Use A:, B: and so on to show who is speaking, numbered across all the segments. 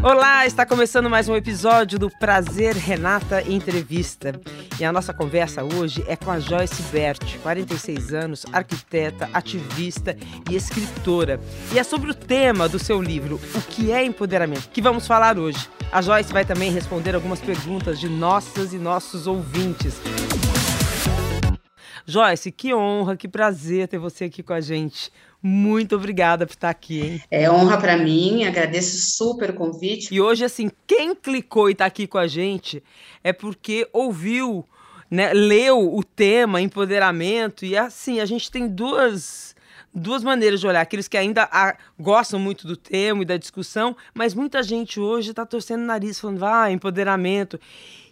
A: Olá, está começando mais um episódio do Prazer Renata Entrevista. E a nossa conversa hoje é com a Joyce Bert, 46 anos, arquiteta, ativista e escritora. E é sobre o tema do seu livro, O que é empoderamento, que vamos falar hoje. A Joyce vai também responder algumas perguntas de nossas e nossos ouvintes. Joyce, que honra, que prazer ter você aqui com a gente. Muito obrigada por estar aqui, hein?
B: É honra para mim, agradeço super o convite.
A: E hoje, assim, quem clicou e está aqui com a gente é porque ouviu, né, leu o tema empoderamento e assim, a gente tem duas duas maneiras de olhar. Aqueles que ainda a, gostam muito do tema e da discussão, mas muita gente hoje está torcendo o nariz, falando, ah, empoderamento.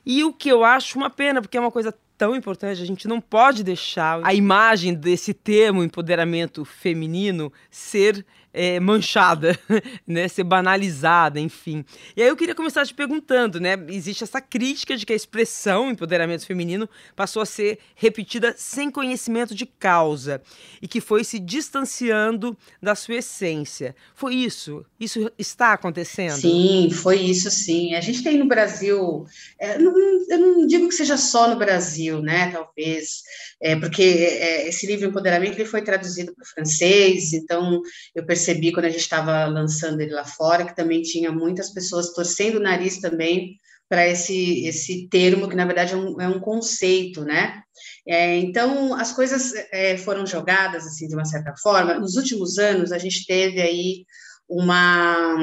A: E o que eu acho uma pena, porque é uma coisa tão importante, a gente não pode deixar a imagem desse termo empoderamento feminino ser é, manchada, né, ser banalizada, enfim. E aí eu queria começar te perguntando, né, existe essa crítica de que a expressão empoderamento feminino passou a ser repetida sem conhecimento de causa e que foi se distanciando da sua essência. Foi isso? Isso está acontecendo?
B: Sim, foi isso sim. A gente tem no Brasil, é, não, eu não digo que seja só no Brasil, né, talvez, é, porque é, esse livro Empoderamento ele foi traduzido para o francês, então eu percebi percebi quando a gente estava lançando ele lá fora que também tinha muitas pessoas torcendo o nariz também para esse, esse termo, que na verdade é um, é um conceito, né? É, então, as coisas é, foram jogadas, assim, de uma certa forma. Nos últimos anos, a gente teve aí uma,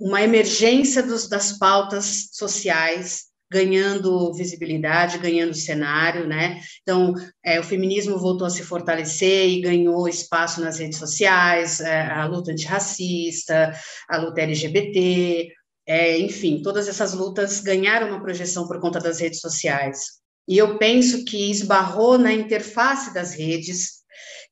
B: uma emergência dos, das pautas sociais ganhando visibilidade, ganhando cenário, né? Então, é, o feminismo voltou a se fortalecer e ganhou espaço nas redes sociais, é, a luta antirracista, a luta LGBT, é, enfim, todas essas lutas ganharam uma projeção por conta das redes sociais. E eu penso que esbarrou na interface das redes,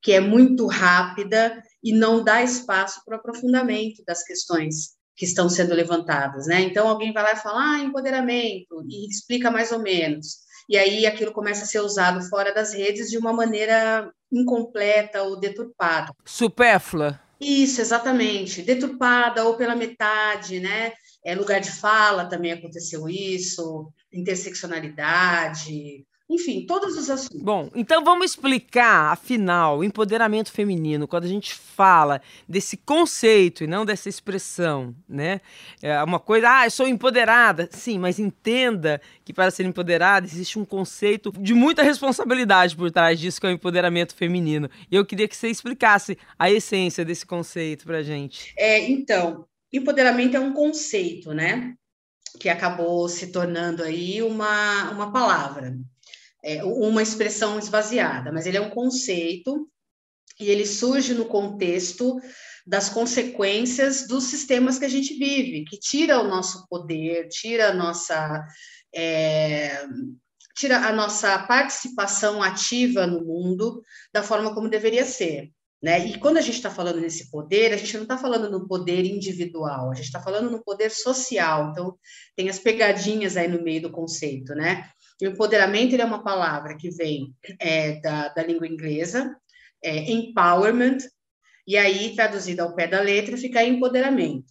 B: que é muito rápida e não dá espaço para o aprofundamento das questões que estão sendo levantadas, né? Então alguém vai lá e fala, ah, empoderamento, e explica mais ou menos. E aí aquilo começa a ser usado fora das redes de uma maneira incompleta ou deturpada.
A: Supérflua.
B: Isso, exatamente. Deturpada ou pela metade, né? É lugar de fala também aconteceu isso, interseccionalidade, enfim, todos os assuntos.
A: Bom, então vamos explicar, afinal, o empoderamento feminino, quando a gente fala desse conceito e não dessa expressão, né? É uma coisa, ah, eu sou empoderada. Sim, mas entenda que para ser empoderada existe um conceito de muita responsabilidade por trás disso, que é o empoderamento feminino. E eu queria que você explicasse a essência desse conceito pra gente.
B: É, então, empoderamento é um conceito, né? Que acabou se tornando aí uma, uma palavra é, uma expressão esvaziada, mas ele é um conceito e ele surge no contexto das consequências dos sistemas que a gente vive, que tira o nosso poder, tira a nossa é, tira a nossa participação ativa no mundo da forma como deveria ser. Né? E quando a gente está falando nesse poder, a gente não está falando no poder individual, a gente está falando no poder social. Então, tem as pegadinhas aí no meio do conceito, né? O empoderamento é uma palavra que vem é, da, da língua inglesa, é, empowerment, e aí, traduzida ao pé da letra, fica empoderamento.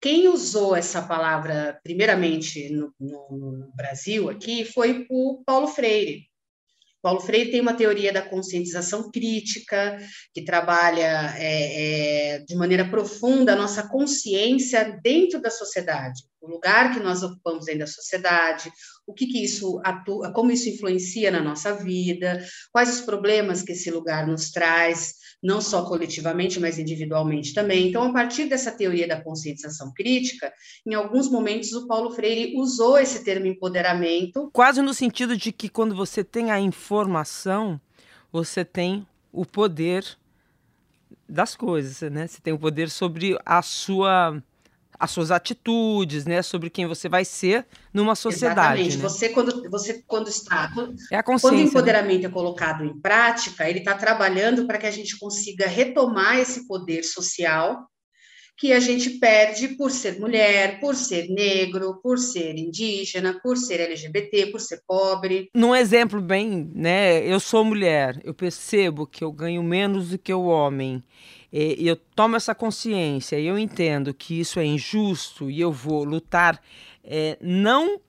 B: Quem usou essa palavra, primeiramente, no, no, no Brasil, aqui, foi o Paulo Freire. Paulo Freire tem uma teoria da conscientização crítica, que trabalha é, é, de maneira profunda a nossa consciência dentro da sociedade, o lugar que nós ocupamos dentro da sociedade, o que, que isso atua, como isso influencia na nossa vida, quais os problemas que esse lugar nos traz, não só coletivamente, mas individualmente também. Então, a partir dessa teoria da conscientização crítica, em alguns momentos o Paulo Freire usou esse termo empoderamento.
A: Quase no sentido de que quando você tem a informação, você tem o poder das coisas, né? Você tem o poder sobre a sua as suas atitudes, né, sobre quem você vai ser numa sociedade.
B: Exatamente.
A: Né?
B: Você quando você quando está
A: é a
B: quando o né? empoderamento né? é colocado em prática, ele está trabalhando para que a gente consiga retomar esse poder social que a gente perde por ser mulher, por ser negro, por ser indígena, por ser LGBT, por ser pobre.
A: Num exemplo bem, né? Eu sou mulher, eu percebo que eu ganho menos do que o homem. E eu tomo essa consciência e eu entendo que isso é injusto e eu vou lutar é, não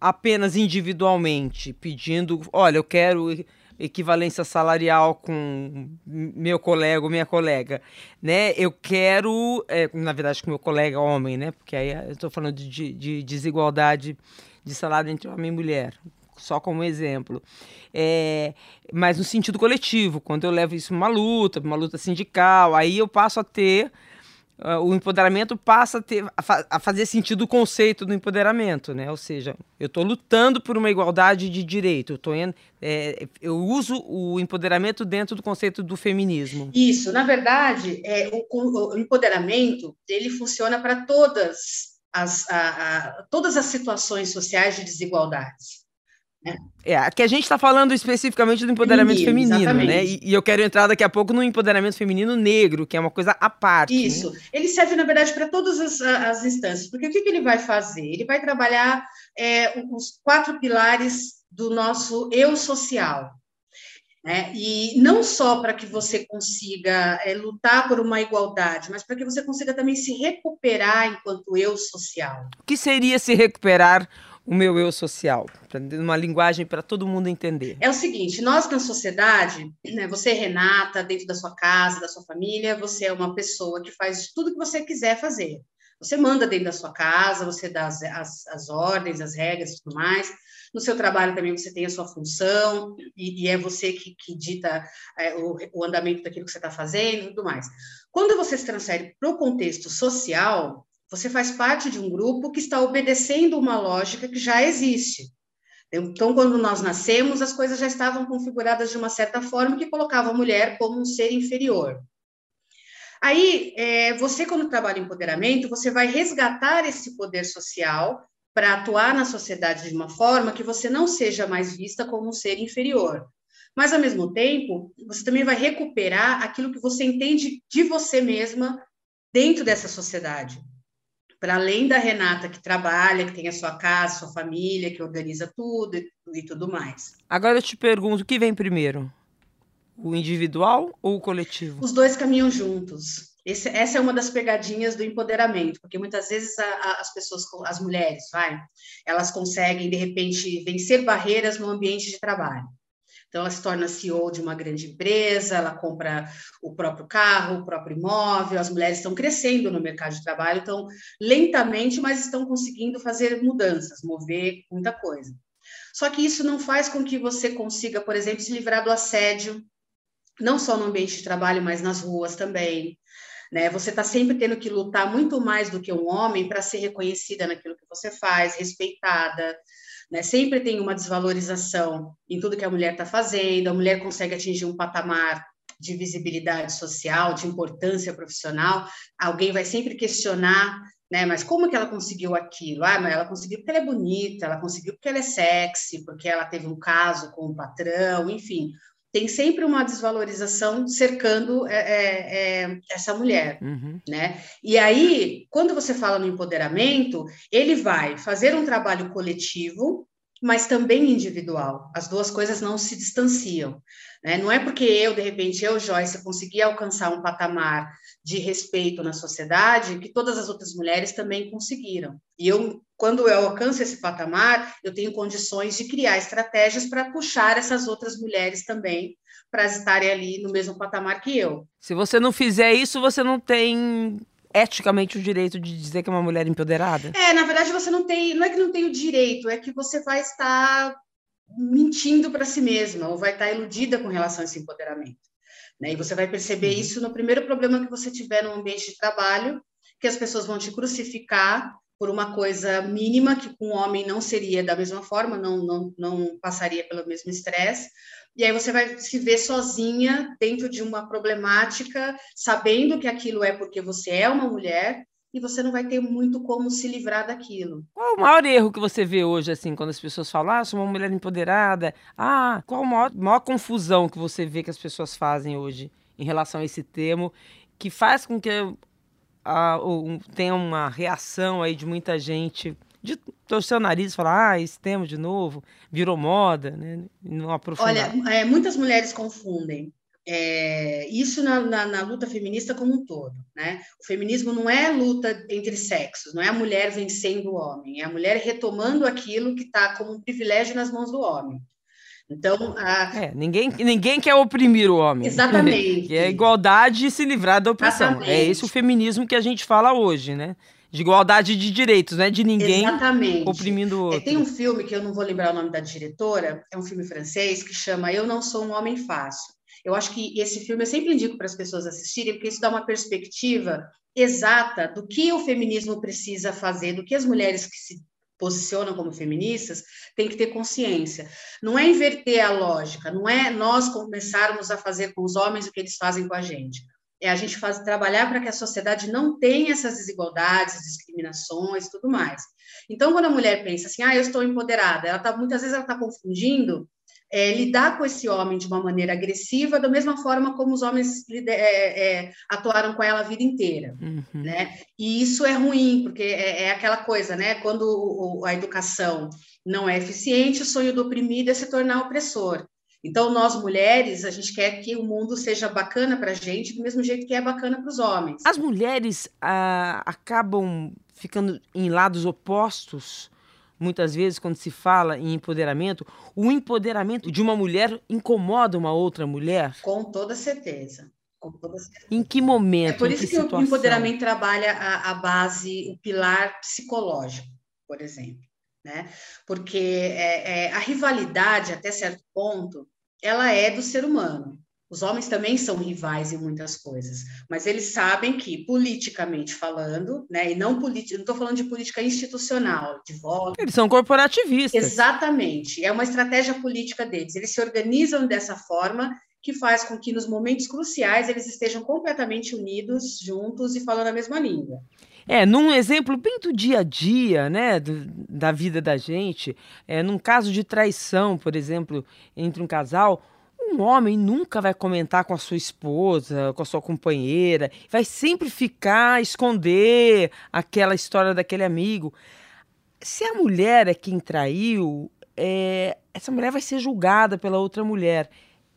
A: apenas individualmente, pedindo, olha, eu quero equivalência salarial com meu colega ou minha colega, né? Eu quero, é, na verdade, com meu colega homem, né? Porque aí eu estou falando de, de, desigualdade de salário entre homem e mulher, só como exemplo. É, mas no sentido coletivo, quando eu levo isso uma luta, uma luta sindical, aí eu passo a ter uh, o empoderamento passa a, ter, a, fa a, fazer sentido o conceito do empoderamento, né? Ou seja, eu estou lutando por uma igualdade de direito, eu, tô em, é, eu uso o empoderamento dentro do conceito do feminismo.
B: Isso, na verdade, é, o, o empoderamento ele funciona para todas as, a, todas as situações sociais de desigualdades.
A: É, aqui a gente está falando especificamente do empoderamento feminino, né? exatamente. né? E, e, eu quero entrar daqui a pouco no empoderamento feminino negro, que é uma coisa à parte.
B: Né? Isso. Né? Ele serve, na verdade, para todas as, as, instâncias, porque o que, que, ele vai fazer? Ele vai trabalhar é, os quatro pilares do nosso eu social. Né? E não só para que você consiga é, lutar por uma igualdade, mas para que você consiga também se recuperar enquanto eu social.
A: O que seria se recuperar o meu eu social, uma linguagem para todo mundo entender?
B: É o seguinte, nós na sociedade, né, você Renata, dentro da sua casa, da sua família, você é uma pessoa que faz tudo que você quiser fazer. Você manda dentro da sua casa, você dá as, as, as ordens, as regras e tudo mais. No seu trabalho também você tem a sua função, e, e é você que, que dita é, o, o andamento daquilo que você está fazendo e tudo mais. Quando você se transfere para o contexto social, você faz parte de um grupo que está obedecendo uma lógica que já existe. Então, quando nós nascemos, as coisas já estavam configuradas de uma certa forma que colocava a mulher como um ser inferior. Aí, é, você, quando trabalha em empoderamento, você vai resgatar esse poder social para atuar na sociedade de uma forma que você não seja mais vista como um ser inferior. Mas, ao mesmo tempo, você também vai recuperar aquilo que você entende de você mesma dentro dessa sociedade para além da Renata que trabalha, que tem a sua casa, sua família, que organiza tudo e, e tudo mais.
A: Agora eu te pergunto, o que vem primeiro? O individual ou o coletivo?
B: Os dois caminham juntos. Esse, essa é uma das pegadinhas do empoderamento, porque muitas vezes a, a, as pessoas, as mulheres, vai, elas conseguem de repente vencer barreiras no ambiente de trabalho. Então, ela se torna CEO de uma grande empresa, ela compra o próprio carro, o próprio imóvel, as mulheres estão crescendo no mercado de trabalho, então, lentamente, mas estão conseguindo fazer mudanças, mover muita coisa. Só que isso não faz com que você consiga, por exemplo, se livrar do assédio, não só no ambiente de trabalho, mas nas ruas também. Né? Você está sempre tendo que lutar muito mais do que um homem para ser reconhecida naquilo que você faz, respeitada né? Sempre tem uma desvalorização em tudo que a mulher está fazendo, a mulher consegue atingir um patamar de visibilidade social, de importância profissional, alguém vai sempre questionar, né? Mas como que ela conseguiu aquilo? Ah, mas ela conseguiu porque ela é bonita, ela conseguiu porque ela é sexy, porque ela teve um caso com o patrão, enfim tem sempre uma desvalorização cercando é, é, é, essa mulher, uhum. né? E aí, quando você fala no empoderamento, ele vai fazer um trabalho coletivo, mas também individual. As duas coisas não se distanciam. Né? Não é porque eu, de repente, eu, Joyce, consegui alcançar um patamar de respeito na sociedade que todas as outras mulheres também conseguiram. E eu, quando eu alcanço esse patamar, eu tenho condições de criar estratégias para puxar essas outras mulheres também para estarem ali no mesmo patamar que eu.
A: Se você não fizer isso, você não tem eticamente o direito de dizer que é uma mulher empoderada?
B: É, na verdade você não tem, não é que não tem o direito, é que você vai estar mentindo para si mesma ou vai estar iludida com relação a esse empoderamento. Né? E você vai perceber uhum. isso no primeiro problema que você tiver no ambiente de trabalho, que as pessoas vão te crucificar por uma coisa mínima que com um homem não seria da mesma forma, não, não, não passaria pelo mesmo estresse, e aí você vai se ver sozinha dentro de uma problemática, sabendo que aquilo é porque você é uma mulher e você não vai ter muito como se livrar daquilo.
A: Qual o maior erro que você vê hoje, assim, quando as pessoas falam, ah, sou uma mulher empoderada? Ah, qual a maior, maior confusão que você vê que as pessoas fazem hoje em relação a esse termo, que faz com que a, um, tem uma reação aí de muita gente de torcer o nariz e falar, ah, esse tema de novo, virou moda, né? Não
B: aprofundar. Olha, é, muitas mulheres confundem é, isso na, na, na, luta feminista como um todo, né? O feminismo não é luta entre sexos, não é a mulher vencendo o homem, é a mulher retomando aquilo que está como um privilégio nas mãos do homem. Então, a...
A: é, ninguém, ninguém quer oprimir o homem.
B: Exatamente.
A: é igualdade e se livrar da opressão. Exatamente. É esse o feminismo que a gente fala hoje, né? De igualdade de direitos, né? De ninguém Exatamente. oprimindo o outro.
B: É, tem um filme que eu não vou lembrar o nome da diretora, é um filme francês que chama Eu Não Sou um Homem Fácil. Eu acho que esse filme eu sempre indico para as pessoas assistirem, porque isso dá uma perspectiva exata do que o feminismo precisa fazer, do que as mulheres que se posicionam como feministas têm que ter consciência. Não é inverter a lógica, não é nós começarmos a fazer com os homens o que eles fazem com a gente. É a gente faz, trabalhar para que a sociedade não tenha essas desigualdades, discriminações tudo mais. Então, quando a mulher pensa assim, ah, eu estou empoderada, ela tá, muitas vezes ela está confundindo é, lidar com esse homem de uma maneira agressiva, da mesma forma como os homens é, é, atuaram com ela a vida inteira, uhum. né? E isso é ruim, porque é, é aquela coisa, né? Quando o, a educação não é eficiente, o sonho do oprimido é se tornar opressor. Então, nós mulheres, a gente quer que o mundo seja bacana para a gente, do mesmo jeito que é bacana para os homens.
A: As mulheres ah, acabam ficando em lados opostos muitas vezes, quando se fala em empoderamento, o empoderamento de uma mulher incomoda uma outra mulher?
B: Com toda certeza. Com toda certeza.
A: Em que momento? É
B: por isso que, que o empoderamento trabalha a, a, base, o pilar psicológico, por exemplo. Né? Porque é, é, a rivalidade, até certo ponto, ela é do ser humano. Os homens também são rivais em muitas coisas, mas eles sabem que, politicamente falando, né, e não política, não estou falando de política institucional, de voto.
A: Eles são corporativistas.
B: Exatamente. É uma estratégia política deles. Eles se organizam dessa forma que faz com que, nos momentos cruciais, eles estejam completamente unidos, juntos e falando a mesma língua.
A: É, num exemplo bem do dia a dia, né, do, da vida da gente, é, num caso de traição, por exemplo, entre um casal, um homem nunca vai comentar com a sua esposa, com a sua companheira, vai sempre ficar, esconder aquela história daquele amigo. Se a mulher é quem traiu, é, essa mulher vai ser julgada pela outra mulher.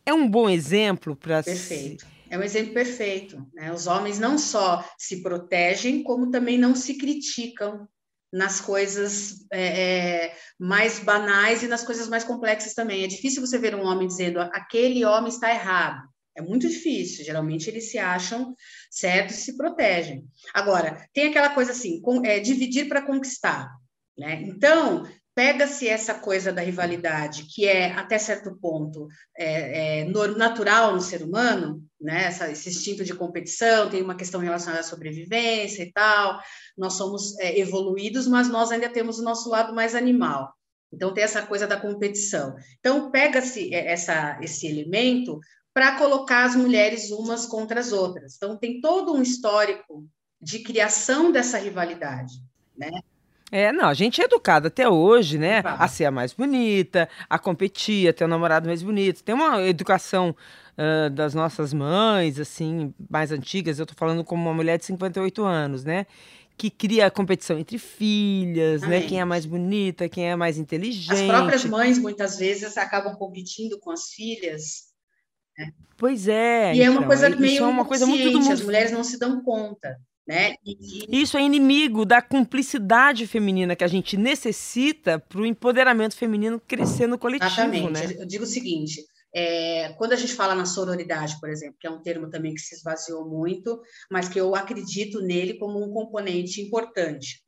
A: É um bom exemplo para.
B: Perfeito. É um exemplo perfeito. Né? Os homens não só se protegem, como também não se criticam nas coisas é, é, mais banais e nas coisas mais complexas também. É difícil você ver um homem dizendo aquele homem está errado. É muito difícil. Geralmente eles se acham certos e se protegem. Agora, tem aquela coisa assim, com, é, dividir para conquistar. Né? Então, pega-se essa coisa da rivalidade, que é, até certo ponto, é, é, natural no ser humano, né? Essa, esse instinto de competição, tem uma questão relacionada à sobrevivência e tal. Nós somos é, evoluídos, mas nós ainda temos o nosso lado mais animal. Então, tem essa coisa da competição. Então, pega-se é, esse elemento para colocar as mulheres umas contra as outras. Então, tem todo um histórico de criação dessa rivalidade, né?
A: É, não, a gente é educada até hoje, né? A ser a mais bonita, a competir, a ter o um namorado mais bonito. Tem uma educação uh, das nossas mães, assim, mais antigas. Eu tô falando como uma mulher de 58 anos, né? Que cria a competição entre filhas, né? Quem é mais bonita, quem é mais inteligente. As
B: próprias mães, muitas vezes, acabam competindo com as filhas.
A: Né? Pois é.
B: E então, é uma então, coisa meio é uma coisa muito do mundo... as mulheres não se dão conta. Né?
A: E... Isso é inimigo da cumplicidade feminina que a gente necessita para o empoderamento feminino crescer no coletivo. Exatamente. Né?
B: Eu digo o seguinte: é, quando a gente fala na sororidade, por exemplo, que é um termo também que se esvaziou muito, mas que eu acredito nele como um componente importante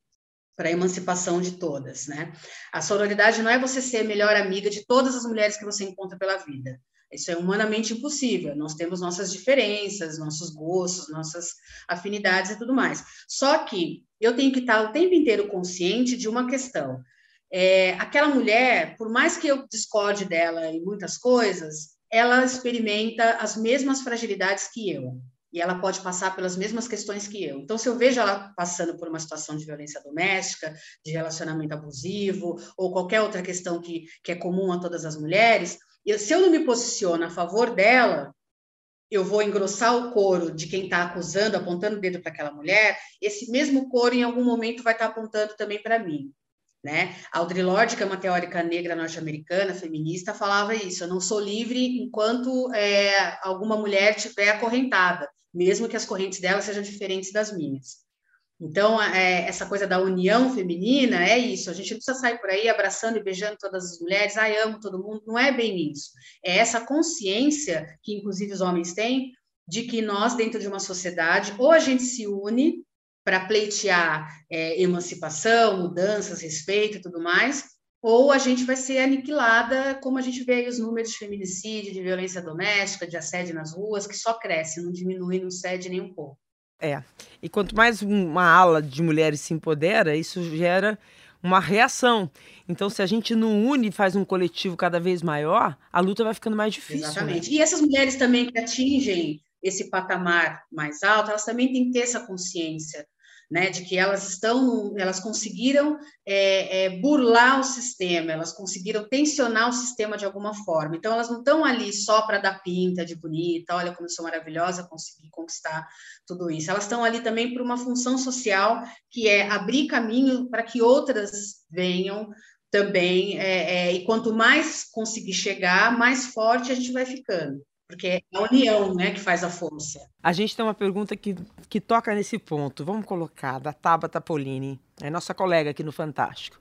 B: para a emancipação de todas, né? A sororidade não é você ser a melhor amiga de todas as mulheres que você encontra pela vida. Isso é humanamente impossível. Nós temos nossas diferenças, nossos gostos, nossas afinidades e tudo mais. Só que eu tenho que estar o tempo inteiro consciente de uma questão. É, aquela mulher, por mais que eu discorde dela em muitas coisas, ela experimenta as mesmas fragilidades que eu. E ela pode passar pelas mesmas questões que eu. Então, se eu vejo ela passando por uma situação de violência doméstica, de relacionamento abusivo, ou qualquer outra questão que, que é comum a todas as mulheres, se eu não me posiciono a favor dela, eu vou engrossar o couro de quem está acusando, apontando o dedo para aquela mulher, esse mesmo couro em algum momento vai estar tá apontando também para mim. Né? Audre Lorde, que é uma teórica negra norte-americana, feminista, falava isso: eu não sou livre enquanto é, alguma mulher estiver acorrentada, mesmo que as correntes dela sejam diferentes das minhas. Então, é, essa coisa da união feminina é isso. A gente não precisa sair por aí abraçando e beijando todas as mulheres, ai, amo todo mundo. Não é bem isso. É essa consciência que, inclusive, os homens têm de que nós, dentro de uma sociedade, ou a gente se une para pleitear é, emancipação, mudanças, respeito e tudo mais, ou a gente vai ser aniquilada, como a gente vê aí os números de feminicídio, de violência doméstica, de assédio nas ruas, que só cresce, não diminui, não cede nem um pouco.
A: É. E quanto mais uma ala de mulheres se empodera, isso gera uma reação. Então, se a gente não une e faz um coletivo cada vez maior, a luta vai ficando mais difícil.
B: Né? Exatamente. Né? E essas mulheres também que atingem esse patamar mais alto, elas também têm que ter essa consciência né, de que elas estão, elas conseguiram é, é, burlar o sistema, elas conseguiram tensionar o sistema de alguma forma. Então, elas não estão ali só para dar pinta de bonita, olha como eu sou maravilhosa, consegui conquistar tudo isso. Elas estão ali também por uma função social que é abrir caminho para que outras venham também, é, é, e quanto mais conseguir chegar, mais forte a gente vai ficando porque é a união né, que faz a força.
A: A gente tem uma pergunta que, que toca nesse ponto. Vamos colocar, da Tabata Polini, é nossa colega aqui no Fantástico.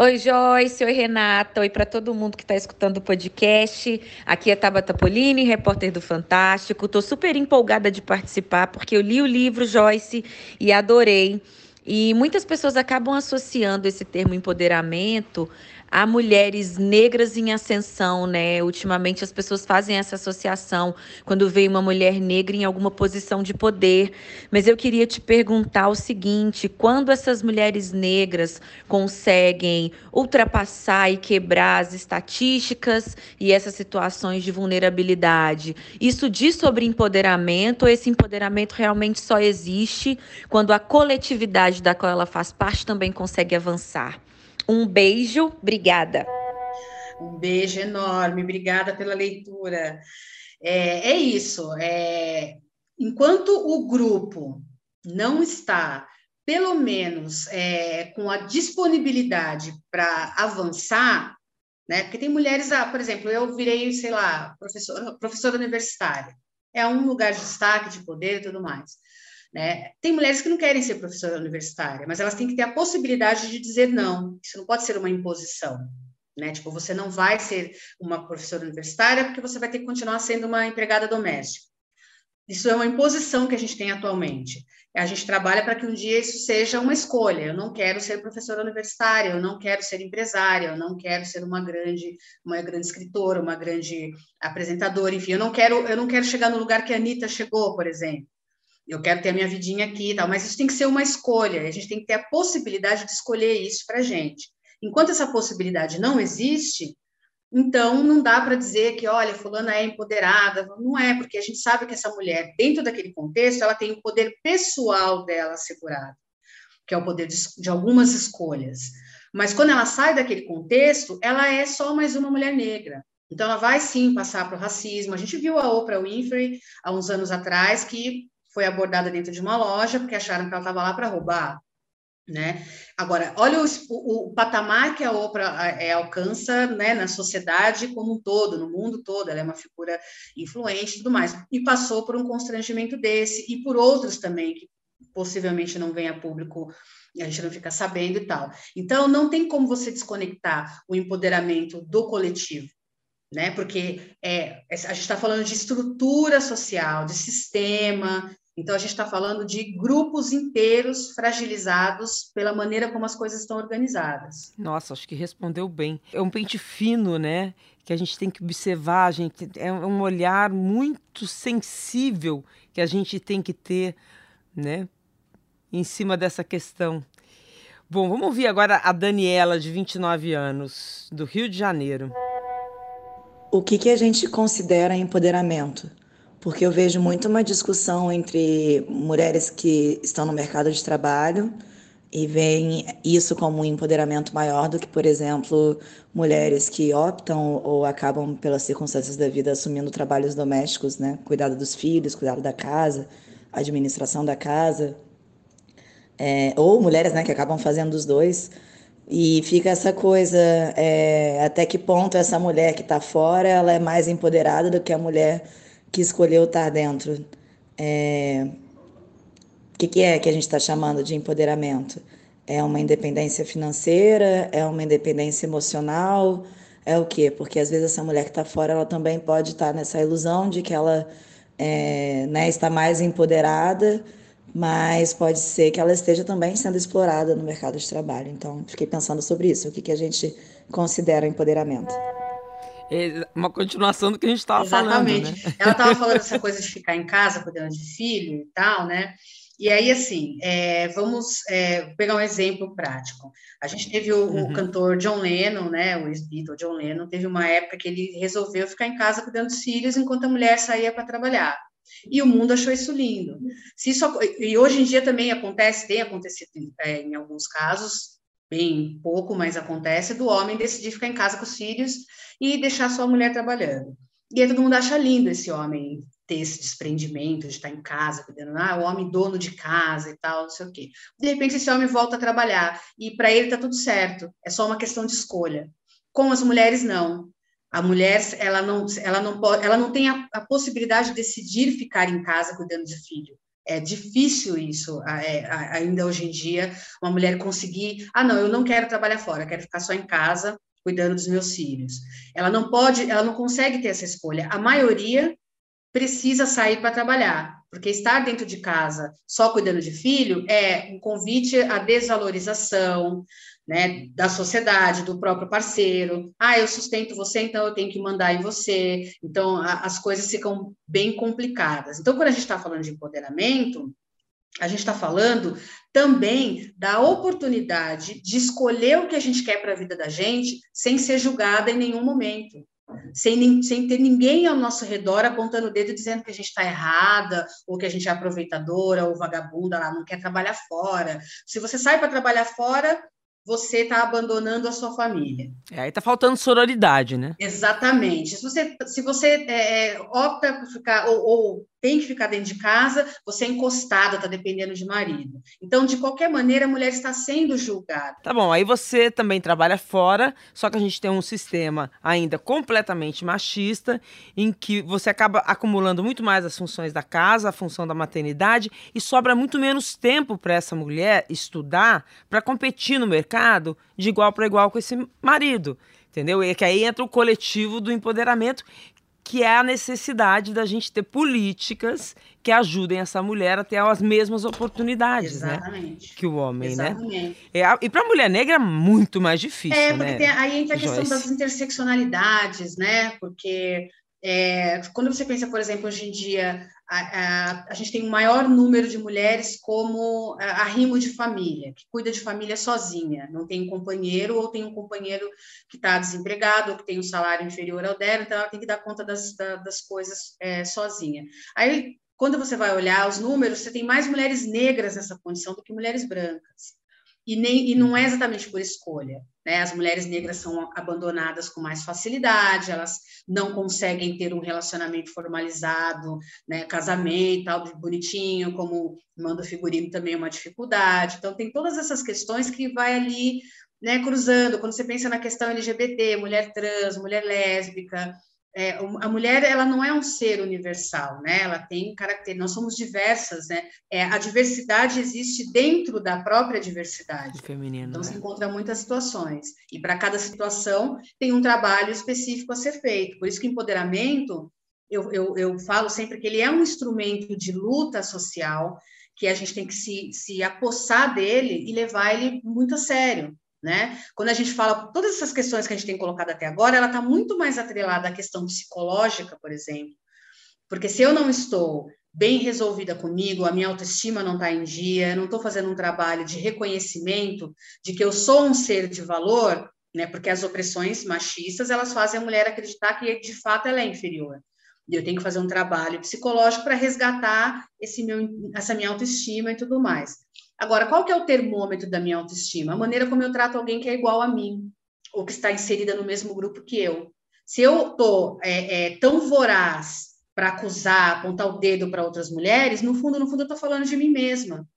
C: Oi, Joyce. Oi, Renata. Oi para todo mundo que está escutando o podcast. Aqui é Tabata Polini, repórter do Fantástico. Estou super empolgada de participar porque eu li o livro, Joyce, e adorei. E muitas pessoas acabam associando esse termo empoderamento a mulheres negras em ascensão, né? Ultimamente as pessoas fazem essa associação quando vê uma mulher negra em alguma posição de poder. Mas eu queria te perguntar o seguinte: quando essas mulheres negras conseguem ultrapassar e quebrar as estatísticas e essas situações de vulnerabilidade, isso diz sobre empoderamento ou esse empoderamento realmente só existe quando a coletividade da qual ela faz parte também consegue avançar? Um beijo, obrigada.
B: Um beijo enorme, obrigada pela leitura. É, é isso. É, enquanto o grupo não está, pelo menos, é, com a disponibilidade para avançar, né? Porque tem mulheres, ah, por exemplo, eu virei, sei lá, professora, professora universitária. É um lugar de destaque, de poder e tudo mais. Né? Tem mulheres que não querem ser professora universitária, mas elas têm que ter a possibilidade de dizer não. Isso não pode ser uma imposição. Né? Tipo, você não vai ser uma professora universitária porque você vai ter que continuar sendo uma empregada doméstica. Isso é uma imposição que a gente tem atualmente. A gente trabalha para que um dia isso seja uma escolha. Eu não quero ser professora universitária, eu não quero ser empresária, eu não quero ser uma grande, uma grande escritora, uma grande apresentadora, enfim, eu não quero, eu não quero chegar no lugar que a Anitta chegou, por exemplo eu quero ter a minha vidinha aqui e tal, mas isso tem que ser uma escolha, a gente tem que ter a possibilidade de escolher isso para a gente. Enquanto essa possibilidade não existe, então não dá para dizer que, olha, fulana é empoderada, não é, porque a gente sabe que essa mulher, dentro daquele contexto, ela tem o poder pessoal dela assegurado, que é o poder de, de algumas escolhas. Mas quando ela sai daquele contexto, ela é só mais uma mulher negra. Então, ela vai sim passar para o racismo. A gente viu a Oprah Winfrey há uns anos atrás, que foi abordada dentro de uma loja, porque acharam que ela estava lá para roubar. Né? Agora, olha o, o, o, patamar que a Oprah é, alcança né, na sociedade como um todo, no mundo todo, ela é uma figura influente e tudo mais, e passou por um constrangimento desse, e por outros também, que possivelmente não vem a público, a gente não fica sabendo e tal. Então, não tem como você desconectar o empoderamento do coletivo, né? Porque é, a gente está falando de estrutura social, de sistema, então, a gente está falando de grupos inteiros fragilizados pela maneira como as coisas estão organizadas.
A: Nossa, acho que respondeu bem. É um pente fino, né? Que a gente tem que observar, a gente é um olhar muito sensível que a gente tem que ter, né? Em cima dessa questão. Bom, vamos ouvir agora a Daniela, de 29 anos, do Rio de Janeiro.
D: O que, que a gente considera empoderamento? Porque eu vejo muito uma discussão entre mulheres que estão no mercado de trabalho e veem isso como um empoderamento maior do que, por exemplo, mulheres que optam ou acabam, pelas circunstâncias da vida, assumindo trabalhos domésticos, né? Cuidado dos filhos, cuidado da casa, administração da casa, é, ou mulheres né, que acabam fazendo os dois. E fica essa coisa, é, até que ponto essa mulher que está fora, ela é mais empoderada do que a mulher que escolheu estar dentro. É, o que, que é que a gente está chamando de empoderamento? É uma independência financeira? É uma independência emocional? É o quê? Porque às vezes essa mulher que está fora, ela também pode estar tá nessa ilusão de que ela é, né, está mais empoderada, mas pode ser que ela esteja também sendo explorada no mercado de trabalho. Então, fiquei pensando sobre isso. O que, que a gente considera empoderamento?
A: É uma continuação do que a gente estava
B: falando.
A: Exatamente.
B: Né? Ela estava falando essa coisa de ficar em casa cuidando de filho e tal, né? E aí, assim, é, vamos é, pegar um exemplo prático. A gente teve o, uhum. o cantor John Lennon, né, o ex-Beatle John Lennon, teve uma época que ele resolveu ficar em casa cuidando dos filhos enquanto a mulher saía para trabalhar. E o mundo achou isso lindo. Se isso, e hoje em dia também acontece, tem acontecido é, em alguns casos, bem pouco, mas acontece, do homem decidir ficar em casa com os filhos e deixar sua mulher trabalhando. E aí todo mundo acha lindo esse homem ter esse desprendimento de estar em casa, cuidando, ah, o homem dono de casa e tal, não sei o quê. De repente, esse homem volta a trabalhar e para ele está tudo certo, é só uma questão de escolha. Com as mulheres, não. A mulher, ela não, ela não, pode, ela não tem a, a possibilidade de decidir ficar em casa cuidando de filho. É difícil isso é, ainda hoje em dia, uma mulher conseguir, ah, não, eu não quero trabalhar fora, quero ficar só em casa cuidando dos meus filhos. Ela não pode, ela não consegue ter essa escolha. A maioria precisa sair para trabalhar, porque estar dentro de casa só cuidando de filho é um convite à desvalorização, né, da sociedade, do próprio parceiro. Ah, eu sustento você, então eu tenho que mandar em você. Então a, as coisas ficam bem complicadas. Então, quando a gente está falando de empoderamento, a gente está falando também da oportunidade de escolher o que a gente quer para a vida da gente sem ser julgada em nenhum momento sem, sem ter ninguém ao nosso redor apontando o dedo dizendo que a gente está errada, ou que a gente é aproveitadora, ou vagabunda, lá, não quer trabalhar fora. Se você sai para trabalhar fora, você está abandonando a sua família.
A: É, aí está faltando sororidade, né?
B: Exatamente. Se você, se você é, é, opta por ficar, ou, ou, tem que ficar dentro de casa, você é encostada, está dependendo de marido. Então, de qualquer maneira, a mulher está sendo julgada.
A: Tá bom, aí você também trabalha fora, só que a gente tem um sistema ainda completamente machista, em que você acaba acumulando muito mais as funções da casa, a função da maternidade, e sobra muito menos tempo para essa mulher estudar, para competir no mercado de igual para igual com esse marido, entendeu? E que aí entra o coletivo do empoderamento, que é a necessidade da gente ter políticas que ajudem essa mulher a ter as mesmas oportunidades, né? Exatamente. né? Que o homem, né? Exatamente. né? É, e para a mulher negra é muito mais difícil,
B: é,
A: porque
B: né? Tem, aí entra a questão Joyce. das interseccionalidades, né? Porque é, quando você pensa, por exemplo, hoje em dia, a, a, a, gente tem um maior número de mulheres como arrimo de família, que cuida de família sozinha, não tem um companheiro ou tem um companheiro que está desempregado ou que tem um salário inferior ao dela, então ela tem que dar conta das, das coisas é, sozinha. Aí, quando você vai olhar os números, você tem mais mulheres negras nessa condição do que mulheres brancas e, nem, e não é exatamente por escolha. Né? As mulheres negras são abandonadas com mais facilidade, elas não conseguem ter um relacionamento formalizado, né? casamento, tal, bonitinho, como manda o figurino também é uma dificuldade. Então, tem todas essas questões que vai ali né, cruzando. Quando você pensa na questão LGBT, mulher trans, mulher lésbica, é, a mulher ela não é um ser universal, né? Ela tem caráter. Nós somos diversas, né? É, a diversidade existe dentro da própria diversidade.
A: Feminino,
B: então né? se encontra muitas situações e para cada situação tem um trabalho específico a ser feito. Por isso que empoderamento eu, eu, eu falo sempre que ele é um instrumento de luta social que a gente tem que se, se apossar dele e levar ele muito a sério. Né? Quando a gente fala todas essas questões que a gente tem colocado até agora, ela está muito mais atrelada à questão psicológica, por exemplo, porque se eu não estou bem resolvida comigo, a minha autoestima não está em dia, eu não estou fazendo um trabalho de reconhecimento de que eu sou um ser de valor, né? Porque as opressões machistas elas fazem a mulher acreditar que de fato ela é inferior. E eu tenho que fazer um trabalho psicológico para resgatar esse meu, essa minha autoestima e tudo mais. Agora, qual que é o termômetro da minha autoestima? A maneira como eu trato alguém que é igual a mim, ou que está inserida no mesmo grupo que eu. Se eu estou é, é, tão voraz para acusar, apontar o dedo para outras mulheres, no fundo, no fundo, eu estou falando de mim mesma.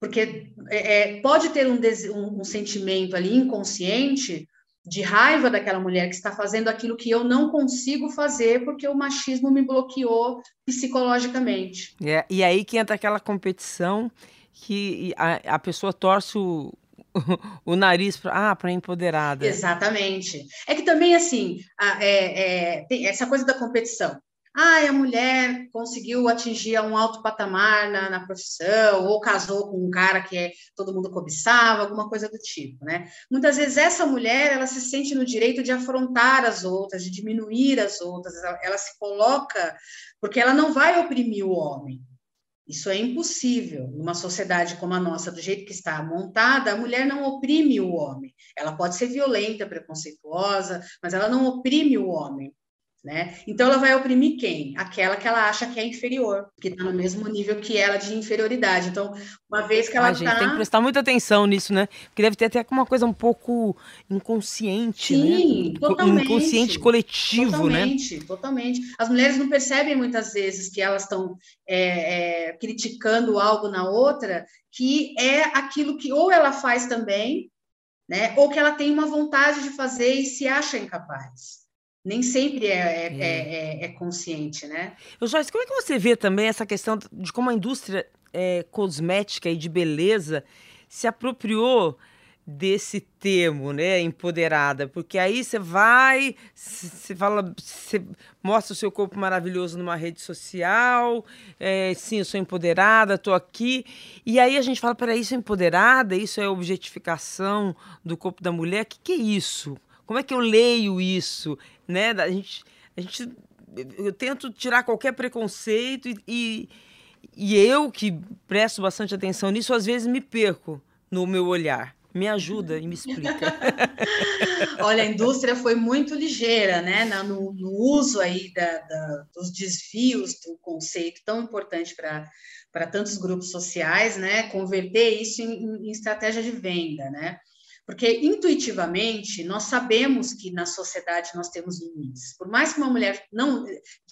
B: Porque é, é pode ter um, um, um sentimento ali inconsciente de raiva daquela mulher que está fazendo aquilo que eu não consigo fazer porque o machismo me bloqueou psicologicamente.
A: É, e aí que entra aquela competição que a, a pessoa torce o, o, nariz para ah, empoderada.
B: Exatamente. É que também, assim, a, é, é, tem essa coisa da competição ah, a mulher conseguiu atingir um alto patamar na, na, profissão, ou casou com um cara que é, todo mundo cobiçava, alguma coisa do tipo, né? Muitas vezes essa mulher, ela se sente no direito de afrontar as outras, de diminuir as outras, ela, ela se coloca, porque ela não vai oprimir o homem. Isso é impossível. Numa sociedade como a nossa, do jeito que está montada, a mulher não oprime o homem. Ela pode ser violenta, preconceituosa, mas ela não oprime o homem. Né? Então ela vai oprimir quem? Aquela que ela acha que é inferior, que está no mesmo nível que ela de inferioridade. Então, uma vez que ela
A: está. Tá... tem que prestar muita atenção nisso, né? Porque deve ter até uma coisa um pouco inconsciente,
B: Sim,
A: né?
B: Totalmente,
A: inconsciente coletivo,
B: totalmente, né? Totalmente. As mulheres não percebem muitas vezes que elas estão é, é, criticando algo na outra, que é aquilo que ou ela faz também, né? Ou que ela tem uma vontade de fazer e se acha incapaz nem sempre é, é, é. é, é consciente, né?
A: Eu, Joyce, como é que você vê também essa questão de como a indústria é, cosmética e de beleza se apropriou desse termo, né, empoderada, porque aí você vai, você fala, você mostra o seu corpo maravilhoso numa rede social, é, sim, eu sou empoderada, estou aqui, e aí a gente fala, peraí, isso é empoderada, isso é objetificação do corpo da mulher, o que, que é isso? Como é que eu leio isso? Né? A gente, a gente, eu tento tirar qualquer preconceito e, e, e eu, que presto bastante atenção nisso, às vezes me perco no meu olhar. Me ajuda e me explica.
B: Olha, a indústria foi muito ligeira, né, no, no uso aí da, da, dos desvios do conceito tão importante para tantos grupos sociais, né, converter isso em, em estratégia de venda, né. Porque intuitivamente nós sabemos que na sociedade nós temos limites. Por mais que uma mulher não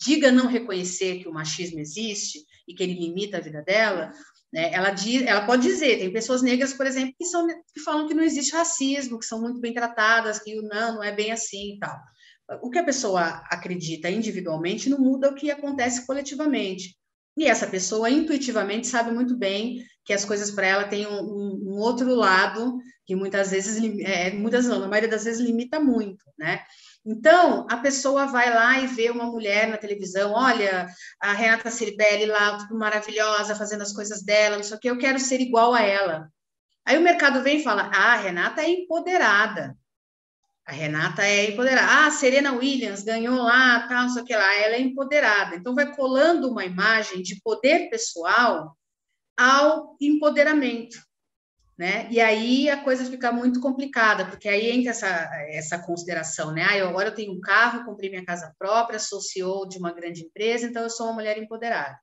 B: diga não reconhecer que o machismo existe e que ele limita a vida dela, né, ela, diz, ela pode dizer, tem pessoas negras, por exemplo, que, são, que falam que não existe racismo, que são muito bem tratadas, que não, não é bem assim e tal. O que a pessoa acredita individualmente não muda o que acontece coletivamente. E essa pessoa intuitivamente sabe muito bem que as coisas para ela têm um, um, um, outro lado que muitas vezes, é, muitas não, na maioria das vezes limita muito, né? Então, a pessoa vai lá e vê uma mulher na televisão, olha, a Renata Ciribelli lá, tudo maravilhosa, fazendo as coisas dela, não sei o que, eu quero ser igual a ela. Aí o mercado vem e fala, ah, a Renata é empoderada. A Renata é empoderada. Ah, a Serena Williams ganhou lá, tal, não sei o que lá, ela é empoderada. Então, vai colando uma imagem de poder pessoal ao empoderamento. Né? E aí a coisa fica muito complicada, porque aí entra essa, essa consideração, né? Ah, eu, agora eu tenho um carro, comprei minha casa própria, sou CEO de uma grande empresa, então eu sou uma mulher empoderada.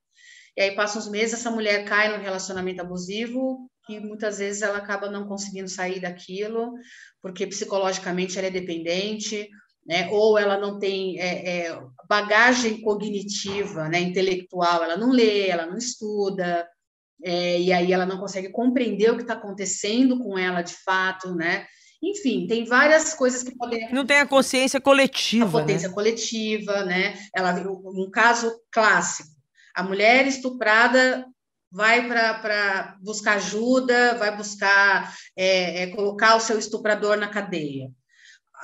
B: E aí passam uns meses, essa mulher cai num relacionamento abusivo, que muitas vezes ela acaba não conseguindo sair daquilo, porque psicologicamente ela é dependente, né? ou ela não tem é, é, bagagem cognitiva, né? intelectual, ela não lê, ela não estuda, é, e aí ela não consegue compreender o que está acontecendo com ela de fato, né? Enfim, tem várias coisas que podem.
A: Não tem a consciência coletiva.
B: A potência
A: né?
B: coletiva, né? Ela um caso clássico. A mulher estuprada vai para buscar ajuda, vai buscar é, é, colocar o seu estuprador na cadeia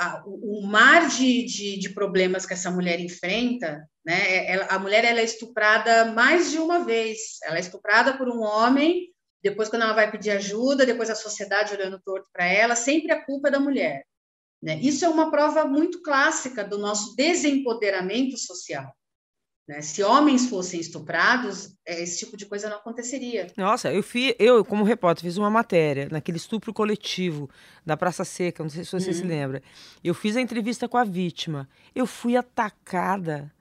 B: a, o mar de, de, de, problemas que essa mulher enfrenta, né? Ela, a mulher ela é estuprada mais de uma vez. Ela é estuprada por um homem, depois quando ela vai pedir ajuda, depois a sociedade olhando torto para ela, sempre a culpa é da mulher. Né? Isso é uma prova muito clássica do nosso desempoderamento social. Né? Se homens fossem estuprados, é, esse tipo de coisa não aconteceria.
A: Nossa, eu, fui, eu como repórter, fiz uma matéria naquele estupro coletivo da Praça Seca, não sei se você uhum. se lembra. Eu fiz a entrevista com a vítima. Eu fui atacada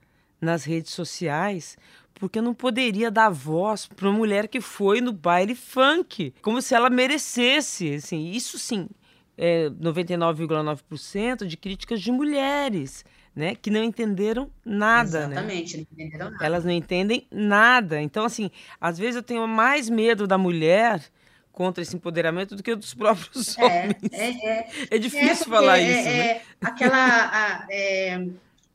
A: nas redes sociais porque eu não poderia dar voz para uma mulher que foi no baile funk, como se ela merecesse. Assim, isso sim, é 99,9% de críticas de mulheres. Né, que não entenderam nada.
B: Né? Exatamente,
A: né?
B: não entenderam nada.
A: Elas não entendem nada. Então, assim, às vezes eu tenho mais medo da mulher contra esse empoderamento do que dos próprios é, homens. É, é, é difícil é falar isso. É,
B: né? aquela. A, é,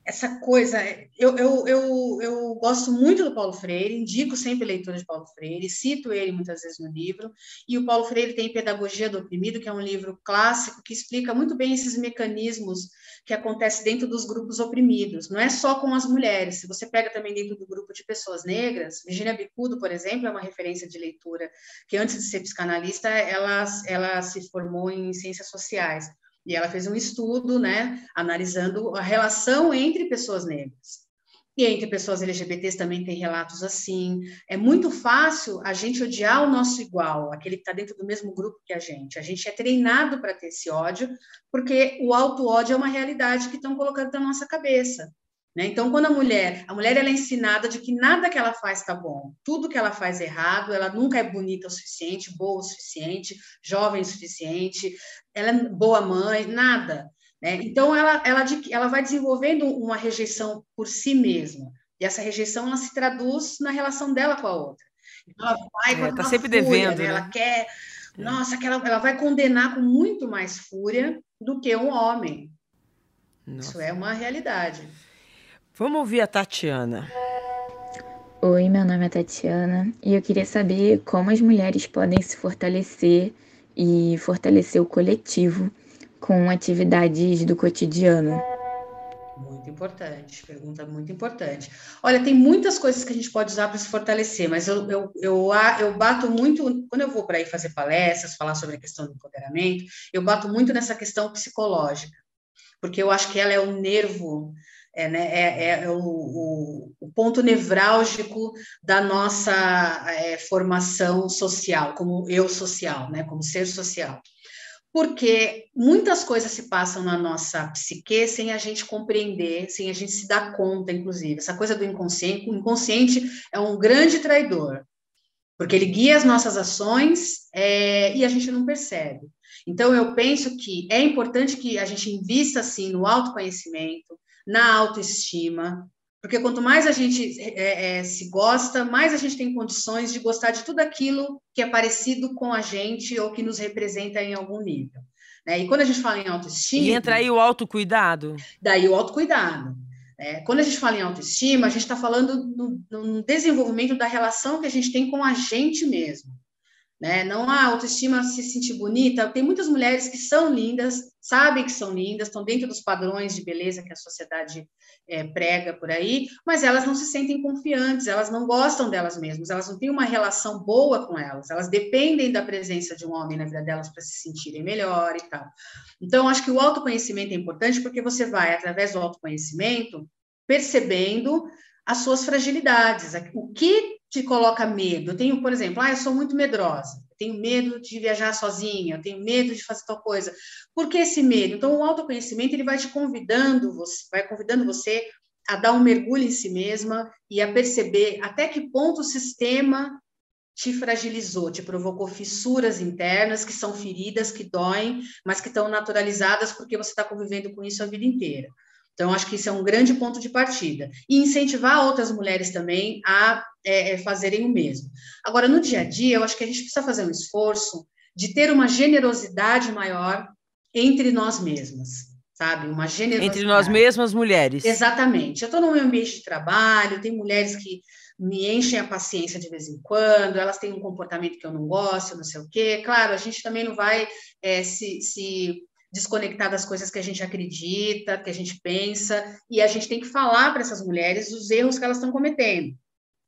B: essa coisa. Eu, eu, eu, eu gosto muito do Paulo Freire, indico sempre leitura de Paulo Freire, cito ele muitas vezes no livro. E o Paulo Freire tem Pedagogia do Oprimido, que é um livro clássico que explica muito bem esses mecanismos que acontecem dentro dos grupos oprimidos. Não é só com as mulheres. Se você pega também dentro do grupo de pessoas negras, Virginia Bicudo, por exemplo, é uma referência de leitura que antes de ser psicanalista, ela, ela se formou em ciências sociais. E ela fez um estudo, né, analisando a relação entre pessoas negras. E entre pessoas LGBTs também tem relatos assim. É muito fácil a gente odiar o nosso igual, aquele que está dentro do mesmo grupo que a gente. A gente é treinado para ter esse ódio, porque o auto-ódio é uma realidade que estão colocando na nossa cabeça. Né? Então, quando a mulher, a mulher ela é ensinada de que nada que ela faz está bom, tudo que ela faz é errado, ela nunca é bonita o suficiente, boa o suficiente, jovem o suficiente, ela é boa mãe, nada. Né? Então, ela, ela, ela vai desenvolvendo uma rejeição por si mesma, e essa rejeição ela se traduz na relação dela com a outra. Então, ela vai
A: é, tá sempre fúria, devendo, né?
B: ela né? quer, é. nossa, que ela, ela vai condenar com muito mais fúria do que um homem. Nossa. Isso é uma realidade.
A: Vamos ouvir a Tatiana.
E: Oi, meu nome é Tatiana e eu queria saber como as mulheres podem se fortalecer e fortalecer o coletivo com atividades do cotidiano.
B: Muito importante, pergunta muito importante. Olha, tem muitas coisas que a gente pode usar para se fortalecer, mas eu, eu, eu, eu bato muito, quando eu vou para aí fazer palestras, falar sobre a questão do empoderamento, eu bato muito nessa questão psicológica, porque eu acho que ela é o nervo é, né, é, é o, o, o, ponto nevrálgico da nossa é, formação social, como eu social, né, como ser social. Porque muitas coisas se passam na nossa psique sem a gente compreender, sem a gente se dar conta, inclusive. Essa coisa do inconsciente, o inconsciente é um grande traidor, porque ele guia as nossas ações é, e a gente não percebe. Então, eu penso que é importante que a gente invista, assim, no autoconhecimento, na autoestima, porque quanto mais a gente é, é, se gosta, mais a gente tem condições de gostar de tudo aquilo que é parecido com a gente ou que nos representa em algum nível. Né? E quando a gente fala em autoestima.
A: E entra aí o autocuidado.
B: Daí o autocuidado. Né? Quando a gente fala em autoestima, a gente está falando no, no desenvolvimento da relação que a gente tem com a gente mesmo né? Não a autoestima se sentir bonita. Tem muitas mulheres que são lindas, sabem que são lindas, estão dentro dos padrões de beleza que a sociedade é, prega por aí, mas elas não se sentem confiantes, elas não gostam delas mesmas, elas não têm uma relação boa com elas, elas dependem da presença de um homem na vida delas para se sentirem melhor e tal. Então, acho que o autoconhecimento é importante porque você vai, através do autoconhecimento, percebendo as suas fragilidades, o que te coloca medo. Eu tenho, por exemplo, ah, eu sou muito medrosa, tenho medo de viajar sozinha, tenho medo de fazer tal coisa. Por que esse medo? Então, o autoconhecimento ele vai te convidando, você vai convidando você a dar um mergulho em si mesma e a perceber até que ponto o sistema te fragilizou, te provocou fissuras internas que são feridas, que doem, mas que estão naturalizadas porque você está convivendo com isso a vida inteira. Então, acho que isso é um grande ponto de partida. E incentivar outras mulheres também a é, é, fazerem o mesmo. Agora, no dia a dia, eu acho que a gente precisa fazer um esforço de ter uma generosidade maior entre nós mesmas, sabe? Uma generosidade.
A: Entre nós mesmas mulheres.
B: Exatamente. Eu estou no meu ambiente de trabalho, tem mulheres que me enchem a paciência de vez em quando, elas têm um comportamento que eu não gosto, não sei o quê. Claro, a gente também não vai é, se, se desconectar das coisas que a gente acredita, que a gente pensa, e a gente tem que falar para essas mulheres os erros que elas estão cometendo.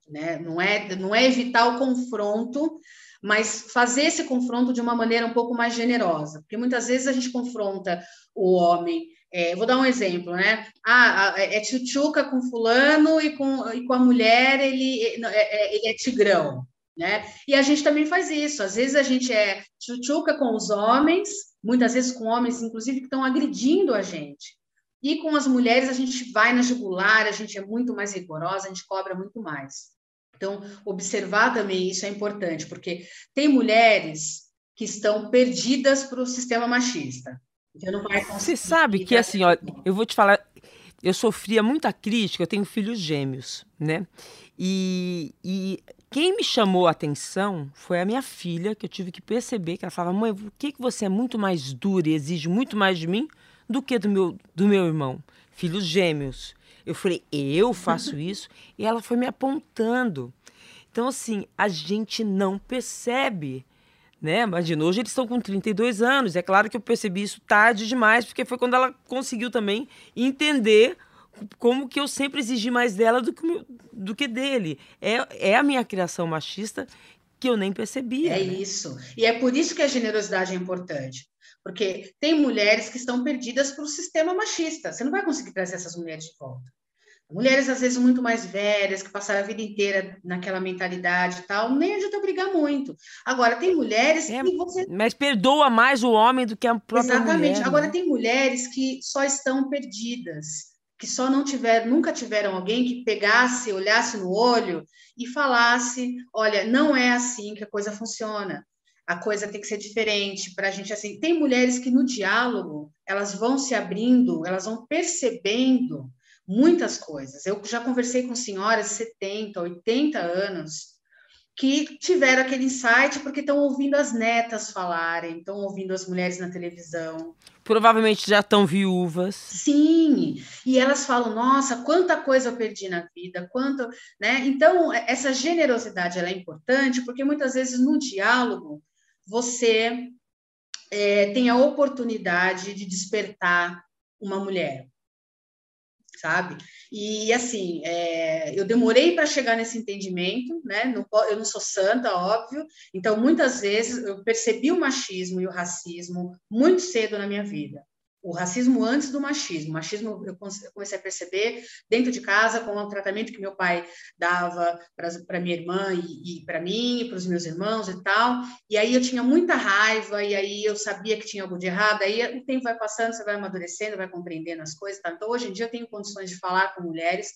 B: Né? Não, é, não é evitar o confronto, mas fazer esse confronto de uma maneira um pouco mais generosa, porque muitas vezes a gente confronta o homem. É, vou dar um exemplo, né? Ah, é tchutchuca com fulano e com, e com a mulher ele é, é, ele é tigrão, né? E a gente também faz isso. Às vezes a gente é tchutchuca com os homens muitas vezes com homens, inclusive, que estão agredindo a gente. E com as mulheres, a gente vai na jugular, a gente é muito mais rigorosa, a gente cobra muito mais. Então, observar também isso é importante, porque tem mulheres que estão perdidas para o sistema machista.
A: Então, Você sabe que, assim, ó, eu vou te falar, eu sofria muita crítica, eu tenho filhos gêmeos, né? E, e quem me chamou a atenção foi a minha filha, que eu tive que perceber que ela falava, mãe, por que, que você é muito mais dura e exige muito mais de mim do que do meu, do meu irmão? Filhos gêmeos. Eu falei, eu faço isso? E ela foi me apontando. Então, assim, a gente não percebe né? Imagina, hoje eles estão com 32 anos. É claro que eu percebi isso tarde demais, porque foi quando ela conseguiu também entender como que eu sempre exigi mais dela do que, do que dele. É, é a minha criação machista que eu nem percebia.
B: É né? isso. E é por isso que a generosidade é importante. Porque tem mulheres que estão perdidas para o sistema machista. Você não vai conseguir trazer essas mulheres de volta. Mulheres, às vezes, muito mais velhas, que passaram a vida inteira naquela mentalidade e tal, nem adianta brigar muito. Agora, tem mulheres é, que você.
A: Mas perdoa mais o homem do que a própria
B: Exatamente.
A: Mulher,
B: Agora,
A: né?
B: tem mulheres que só estão perdidas, que só não tiveram, nunca tiveram alguém que pegasse, olhasse no olho e falasse: olha, não é assim que a coisa funciona. A coisa tem que ser diferente para a gente assim. Tem mulheres que no diálogo elas vão se abrindo, elas vão percebendo muitas coisas. Eu já conversei com senhoras de 70, 80 anos que tiveram aquele insight porque estão ouvindo as netas falarem, estão ouvindo as mulheres na televisão.
A: Provavelmente já estão viúvas.
B: Sim, e elas falam: "Nossa, quanta coisa eu perdi na vida, quanto", né? Então, essa generosidade ela é importante porque muitas vezes no diálogo você é, tem a oportunidade de despertar uma mulher sabe? E assim, é, eu demorei para chegar nesse entendimento, né? Não, eu não sou santa, óbvio. Então, muitas vezes eu percebi o machismo e o racismo muito cedo na minha vida o racismo antes do machismo. O machismo eu comecei a perceber dentro de casa com o tratamento que meu pai dava para minha irmã e, e para mim, e para os meus irmãos e tal. E aí eu tinha muita raiva, e aí eu sabia que tinha algo de errado. Aí o tempo vai passando, você vai amadurecendo, vai compreendendo as coisas. Tá? Então, hoje em dia, eu tenho condições de falar com mulheres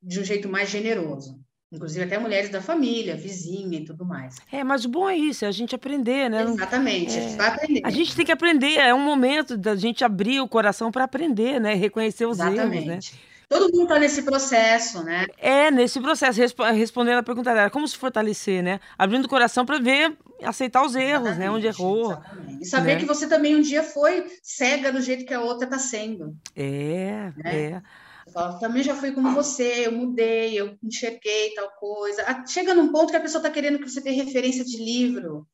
B: de um jeito mais generoso inclusive até mulheres da família, vizinha e tudo mais.
A: É, mas o bom é isso, é a gente aprender, né?
B: Exatamente, é, a gente vai aprender.
A: A gente tem que aprender, é um momento da gente abrir o coração para aprender, né? Reconhecer os Exatamente. erros, né?
B: Todo mundo está nesse processo, né?
A: É, nesse processo, resp respondendo a pergunta dela, como se fortalecer, né? Abrindo o coração para ver, aceitar os erros, exatamente, né? Onde errou.
B: Exatamente. E saber né? que você também um dia foi cega do jeito que a outra está sendo.
A: É, né? é.
B: Eu também já fui como você, eu mudei, eu enxerguei tal coisa. Chega num ponto que a pessoa está querendo que você tenha referência de livro,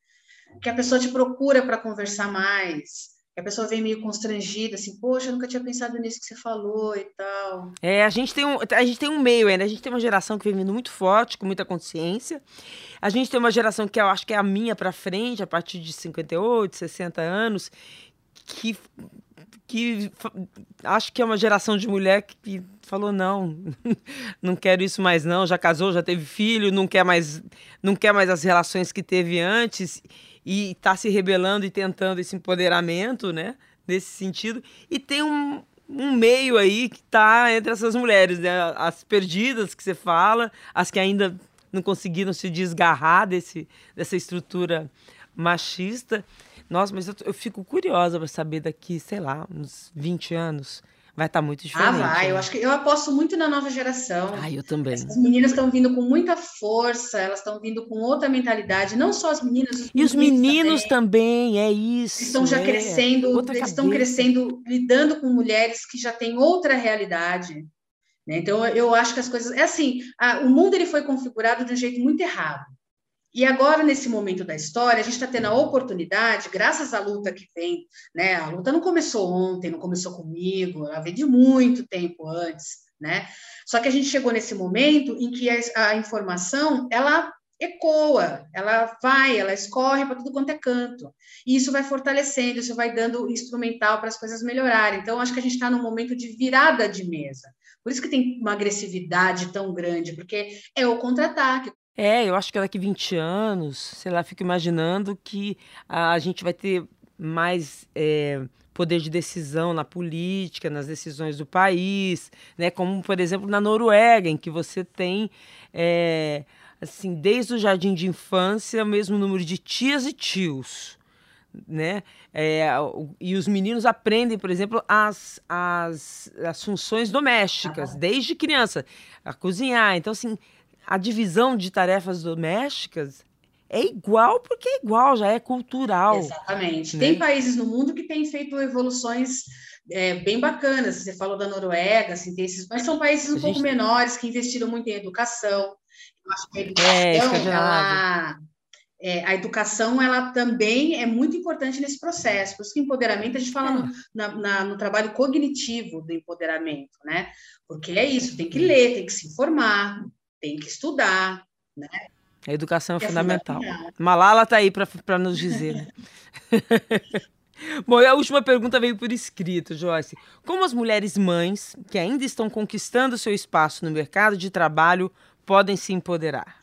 B: que a pessoa te procura para conversar mais, que a pessoa vem meio constrangida, assim, poxa, eu nunca tinha pensado nisso que você falou e tal.
A: É, a gente tem um, a gente tem um meio ainda, a gente tem uma geração que vem vindo muito forte, com muita consciência. A gente tem uma geração que eu acho que é a minha para frente, a partir de 58, 60 anos, que que acho que é uma geração de mulher que falou não, não quero isso mais não, já casou, já teve filho, não quer mais, não quer mais as relações que teve antes e está se rebelando e tentando esse empoderamento, né? Nesse sentido. E tem um, um meio aí que está entre essas mulheres, né? As perdidas que você fala, as que ainda não conseguiram se desgarrar desse, dessa estrutura machista. Nossa, mas eu, eu fico curiosa para saber daqui, sei lá, uns 20 anos. Vai estar tá muito diferente.
B: Ah, vai. Né? Eu acho que eu aposto muito na nova geração.
A: Ah, eu também.
B: As meninas estão vindo com muita força, elas estão vindo com outra mentalidade. Não só as meninas, os
A: e os meninos também. também, é isso.
B: Estão já
A: é.
B: crescendo, outra eles estão crescendo, lidando com mulheres que já têm outra realidade. Né? Então, eu acho que as coisas. É assim: a, o mundo ele foi configurado de um jeito muito errado. E agora, nesse momento da história, a gente está tendo a oportunidade, graças à luta que vem, né? A luta não começou ontem, não começou comigo, ela veio de muito tempo antes, né? Só que a gente chegou nesse momento em que a, a informação, ela ecoa, ela vai, ela escorre para tudo quanto é canto. E isso vai fortalecendo, isso vai dando instrumental para as coisas melhorarem. Então, acho que a gente está num momento de virada de mesa. Por isso que tem uma agressividade tão grande, porque é o contra-ataque.
A: É, eu acho que daqui 20 anos, sei lá, fico imaginando que a gente vai ter mais é, poder de decisão na política, nas decisões do país, né? Como por exemplo na Noruega, em que você tem é, assim desde o jardim de infância o mesmo número de tias e tios né? É, e os meninos aprendem, por exemplo, as, as, as funções domésticas, ah. desde criança, a cozinhar. Então, assim, a divisão de tarefas domésticas é igual porque é igual, já é cultural.
B: Exatamente. Né? Tem países no mundo que têm feito evoluções é, bem bacanas. Você falou da Noruega, assim, tem esses, mas são países um a pouco gente... menores que investiram muito em educação. Eu acho que a é, educação, é, ela é, a educação ela também é muito importante nesse processo. Por isso que empoderamento a gente fala no, na, na, no trabalho cognitivo do empoderamento, né? Porque é isso, tem que ler, tem que se informar, tem que estudar, né?
A: A educação é, é fundamental. fundamental. Malala está aí para nos dizer. Né? Bom, a última pergunta veio por escrito, Joyce. Como as mulheres mães, que ainda estão conquistando seu espaço no mercado de trabalho, podem se empoderar?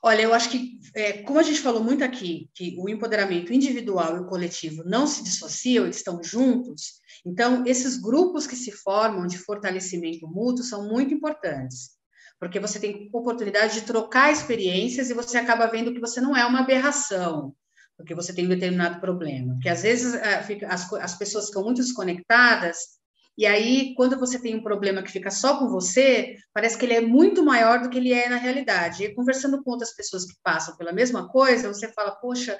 B: Olha, eu acho que, é, como a gente falou muito aqui, que o empoderamento individual e o coletivo não se dissociam, eles estão juntos, então esses grupos que se formam de fortalecimento mútuo são muito importantes, porque você tem oportunidade de trocar experiências e você acaba vendo que você não é uma aberração, porque você tem um determinado problema. Porque às vezes as, as pessoas ficam muito desconectadas e aí, quando você tem um problema que fica só com você, parece que ele é muito maior do que ele é na realidade. E conversando com outras pessoas que passam pela mesma coisa, você fala, poxa,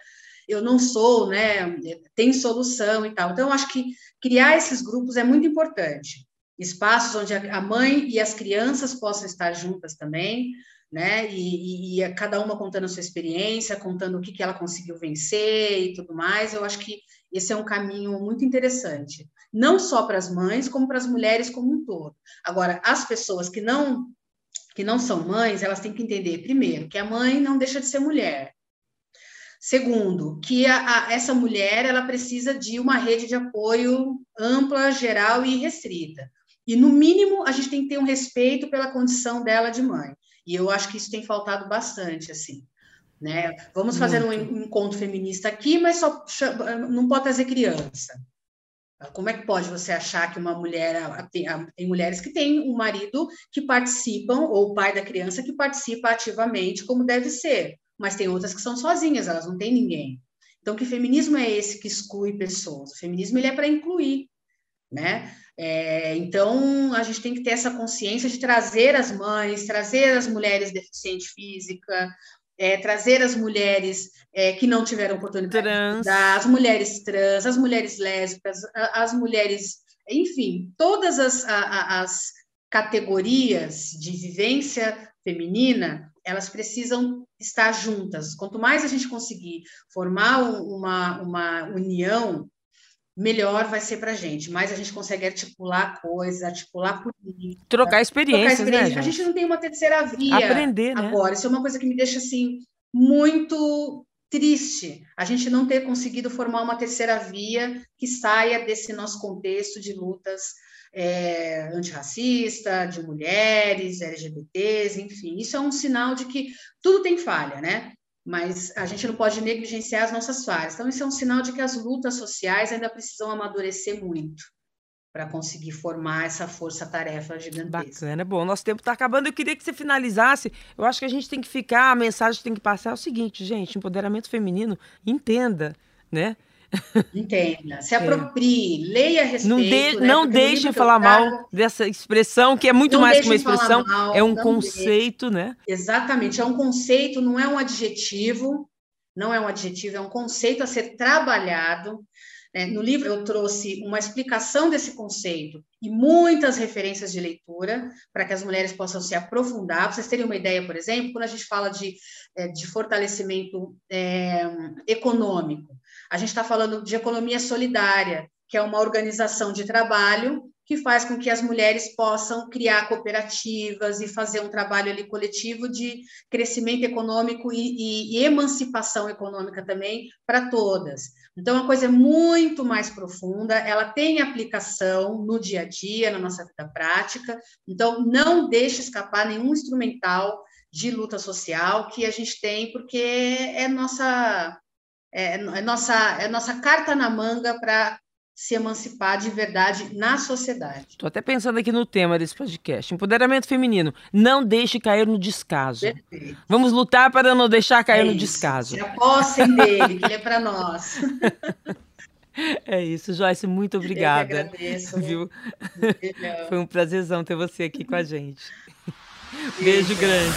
B: eu não sou, né? Tem solução e tal. Então, eu acho que criar esses grupos é muito importante. Espaços onde a mãe e as crianças possam estar juntas também, né? E, e, e cada uma contando a sua experiência, contando o que, que ela conseguiu vencer e tudo mais. Eu acho que esse é um caminho muito interessante não só para as mães, como para as mulheres como um todo. Agora, as pessoas que não que não são mães, elas têm que entender, primeiro, que a mãe não deixa de ser mulher. Segundo, que a, a, essa mulher ela precisa de uma rede de apoio ampla, geral e restrita. E, no mínimo, a gente tem que ter um respeito pela condição dela de mãe. E eu acho que isso tem faltado bastante, assim. Né? Vamos fazer Muito. um encontro feminista aqui, mas só não pode trazer criança. Como é que pode você achar que uma mulher tem, tem, mulheres que têm um marido que participam ou o pai da criança que participa ativamente como deve ser, mas tem outras que são sozinhas, elas não têm ninguém. Então, que feminismo é esse que exclui pessoas? O feminismo ele é para incluir, né? É, então, a gente tem que ter essa consciência de trazer as mães, trazer as mulheres deficientes física, é, trazer as mulheres é, que não tiveram oportunidade trans. de estudar, as mulheres trans, as mulheres lésbicas, as mulheres, enfim, todas as, as categorias de vivência feminina, elas precisam estar juntas. Quanto mais a gente conseguir formar uma, uma união melhor vai ser para a gente. Mais a gente consegue articular coisas, articular política.
A: Trocar experiências, trocar experiência.
B: né, A gente não tem uma terceira via
A: Aprender,
B: né? agora. Isso é uma coisa que me deixa, assim, muito triste. A gente não ter conseguido formar uma terceira via que saia desse nosso contexto de lutas é, antirracista, de mulheres, LGBTs, enfim. Isso é um sinal de que tudo tem falha, né? Mas a gente não pode negligenciar as nossas falhas. Então, isso é um sinal de que as lutas sociais ainda precisam amadurecer muito para conseguir formar essa força-tarefa gigantesca.
A: Bacana, bom, nosso tempo está acabando. Eu queria que você finalizasse. Eu acho que a gente tem que ficar, a mensagem que tem que passar é o seguinte, gente: empoderamento feminino, entenda, né?
B: Entenda, se é. aproprie, é. leia a respeito.
A: Não, de, né? não deixem falar mal dessa expressão, que é muito mais que uma expressão, mal, é um conceito, né?
B: Exatamente, é um conceito, não é um adjetivo, não é um adjetivo, é um conceito a ser trabalhado. Né? No livro eu trouxe uma explicação desse conceito e muitas referências de leitura para que as mulheres possam se aprofundar. Para vocês terem uma ideia, por exemplo, quando a gente fala de, eh, de fortalecimento é, econômico, a gente está falando de economia solidária, que é uma organização de trabalho que faz com que as mulheres possam criar cooperativas e fazer um trabalho ali coletivo de crescimento econômico e, e, e emancipação econômica também para todas. Então, a coisa é muito mais profunda, ela tem aplicação no dia a dia, na nossa vida prática. Então, não deixe escapar nenhum instrumental de luta social que a gente tem, porque é nossa é, é nossa, é nossa carta na manga para se emancipar de verdade na sociedade.
A: Estou até pensando aqui no tema desse podcast: empoderamento feminino. Não deixe cair no descaso. Perfeito. Vamos lutar para não deixar cair é no isso. descaso.
B: Se apossem dele, que ele é para nós.
A: É isso, Joyce, muito obrigada.
B: Eu agradeço.
A: Viu? Foi um prazerzão ter você aqui com a gente. Beijo grande.